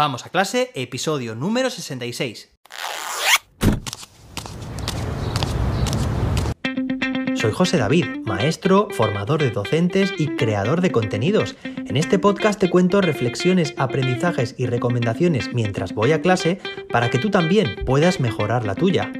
Vamos a clase, episodio número 66. Soy José David, maestro, formador de docentes y creador de contenidos. En este podcast te cuento reflexiones, aprendizajes y recomendaciones mientras voy a clase para que tú también puedas mejorar la tuya.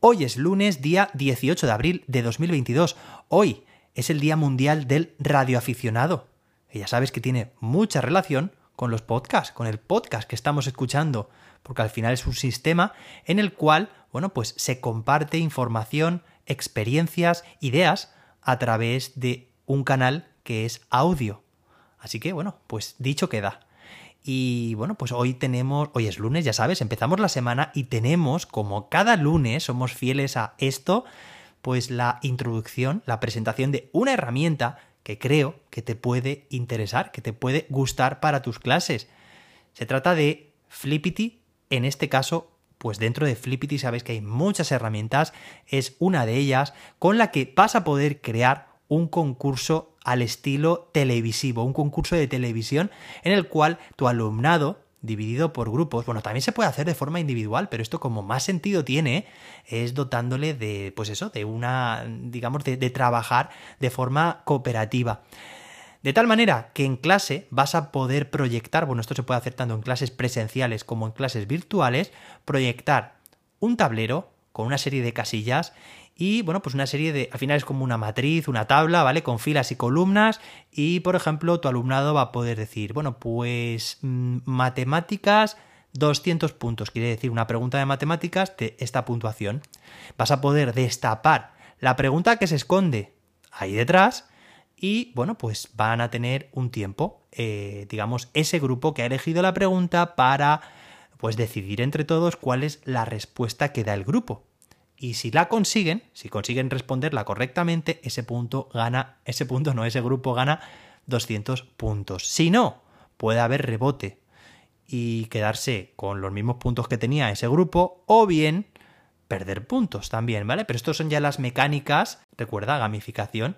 Hoy es lunes, día 18 de abril de 2022. Hoy es el Día Mundial del Radioaficionado. Y ya sabes que tiene mucha relación con los podcasts, con el podcast que estamos escuchando, porque al final es un sistema en el cual, bueno, pues se comparte información, experiencias, ideas a través de un canal que es audio. Así que, bueno, pues dicho queda. Y bueno, pues hoy tenemos, hoy es lunes, ya sabes, empezamos la semana y tenemos, como cada lunes somos fieles a esto, pues la introducción, la presentación de una herramienta que creo que te puede interesar, que te puede gustar para tus clases. Se trata de Flippity, en este caso, pues dentro de Flippity sabes que hay muchas herramientas, es una de ellas con la que vas a poder crear un concurso al estilo televisivo, un concurso de televisión en el cual tu alumnado dividido por grupos. Bueno, también se puede hacer de forma individual, pero esto como más sentido tiene es dotándole de, pues eso, de una, digamos, de, de trabajar de forma cooperativa. De tal manera que en clase vas a poder proyectar, bueno, esto se puede hacer tanto en clases presenciales como en clases virtuales, proyectar un tablero con una serie de casillas y bueno, pues una serie de, al final es como una matriz, una tabla, ¿vale? Con filas y columnas y por ejemplo tu alumnado va a poder decir, bueno, pues mm, matemáticas 200 puntos, quiere decir una pregunta de matemáticas de esta puntuación. Vas a poder destapar la pregunta que se esconde ahí detrás y bueno, pues van a tener un tiempo, eh, digamos, ese grupo que ha elegido la pregunta para pues decidir entre todos cuál es la respuesta que da el grupo. Y si la consiguen, si consiguen responderla correctamente, ese punto gana, ese punto no, ese grupo gana 200 puntos. Si no, puede haber rebote y quedarse con los mismos puntos que tenía ese grupo o bien perder puntos también, ¿vale? Pero estos son ya las mecánicas, recuerda, gamificación,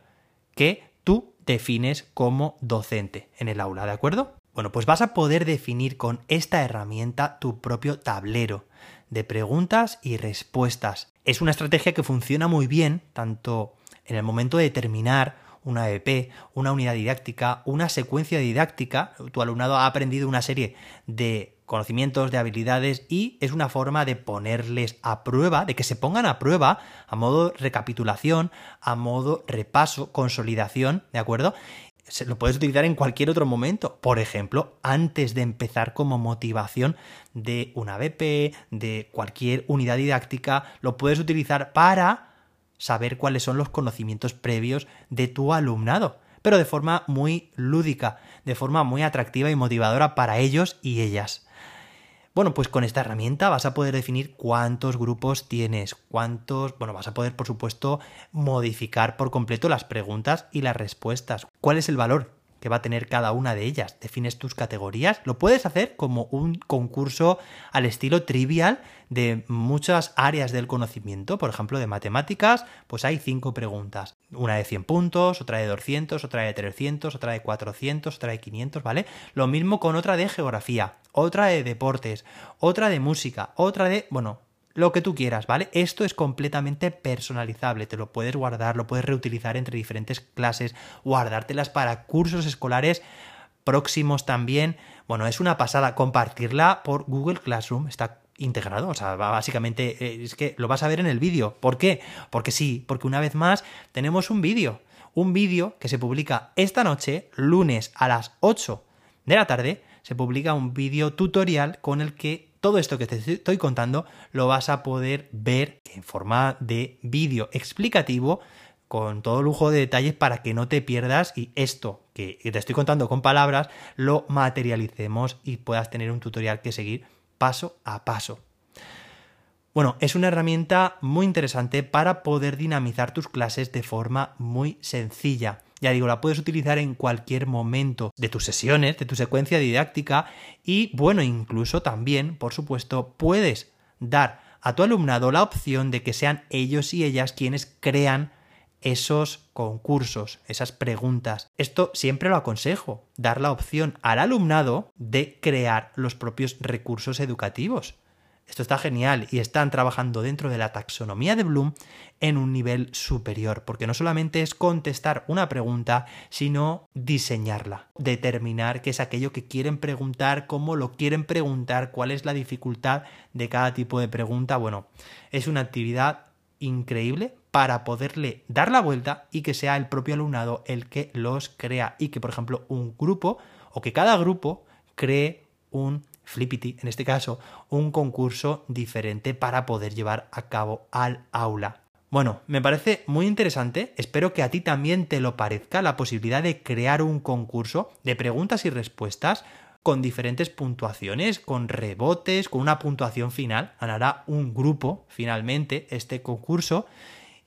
que tú defines como docente en el aula, ¿de acuerdo? Bueno, pues vas a poder definir con esta herramienta tu propio tablero de preguntas y respuestas. Es una estrategia que funciona muy bien tanto en el momento de terminar una EP, una unidad didáctica, una secuencia didáctica. Tu alumnado ha aprendido una serie de conocimientos, de habilidades y es una forma de ponerles a prueba, de que se pongan a prueba a modo recapitulación, a modo repaso, consolidación, ¿de acuerdo? Se lo puedes utilizar en cualquier otro momento. Por ejemplo, antes de empezar como motivación de una BP, de cualquier unidad didáctica, lo puedes utilizar para saber cuáles son los conocimientos previos de tu alumnado, pero de forma muy lúdica, de forma muy atractiva y motivadora para ellos y ellas. Bueno, pues con esta herramienta vas a poder definir cuántos grupos tienes, cuántos, bueno, vas a poder por supuesto modificar por completo las preguntas y las respuestas. ¿Cuál es el valor que va a tener cada una de ellas. Defines tus categorías. Lo puedes hacer como un concurso al estilo trivial de muchas áreas del conocimiento. Por ejemplo, de matemáticas, pues hay cinco preguntas. Una de 100 puntos, otra de 200, otra de 300, otra de 400, otra de 500, ¿vale? Lo mismo con otra de geografía, otra de deportes, otra de música, otra de, bueno, lo que tú quieras, ¿vale? Esto es completamente personalizable, te lo puedes guardar, lo puedes reutilizar entre diferentes clases, guardártelas para cursos escolares próximos también. Bueno, es una pasada compartirla por Google Classroom, está integrado, o sea, básicamente eh, es que lo vas a ver en el vídeo. ¿Por qué? Porque sí, porque una vez más tenemos un vídeo, un vídeo que se publica esta noche, lunes a las 8 de la tarde, se publica un vídeo tutorial con el que todo esto que te estoy contando lo vas a poder ver en forma de vídeo explicativo con todo lujo de detalles para que no te pierdas y esto que te estoy contando con palabras lo materialicemos y puedas tener un tutorial que seguir paso a paso. Bueno, es una herramienta muy interesante para poder dinamizar tus clases de forma muy sencilla. Ya digo, la puedes utilizar en cualquier momento de tus sesiones, de tu secuencia didáctica y, bueno, incluso también, por supuesto, puedes dar a tu alumnado la opción de que sean ellos y ellas quienes crean esos concursos, esas preguntas. Esto siempre lo aconsejo, dar la opción al alumnado de crear los propios recursos educativos. Esto está genial y están trabajando dentro de la taxonomía de Bloom en un nivel superior, porque no solamente es contestar una pregunta, sino diseñarla, determinar qué es aquello que quieren preguntar, cómo lo quieren preguntar, cuál es la dificultad de cada tipo de pregunta. Bueno, es una actividad increíble para poderle dar la vuelta y que sea el propio alumnado el que los crea y que, por ejemplo, un grupo o que cada grupo cree un Flippity, en este caso, un concurso diferente para poder llevar a cabo al aula. Bueno, me parece muy interesante, espero que a ti también te lo parezca la posibilidad de crear un concurso de preguntas y respuestas con diferentes puntuaciones, con rebotes, con una puntuación final. Ganará un grupo finalmente este concurso.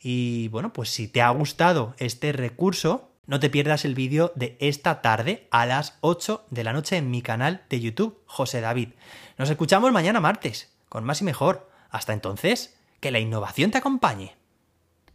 Y bueno, pues si te ha gustado este recurso, no te pierdas el vídeo de esta tarde a las 8 de la noche en mi canal de YouTube, José David. Nos escuchamos mañana martes, con más y mejor. Hasta entonces, que la innovación te acompañe.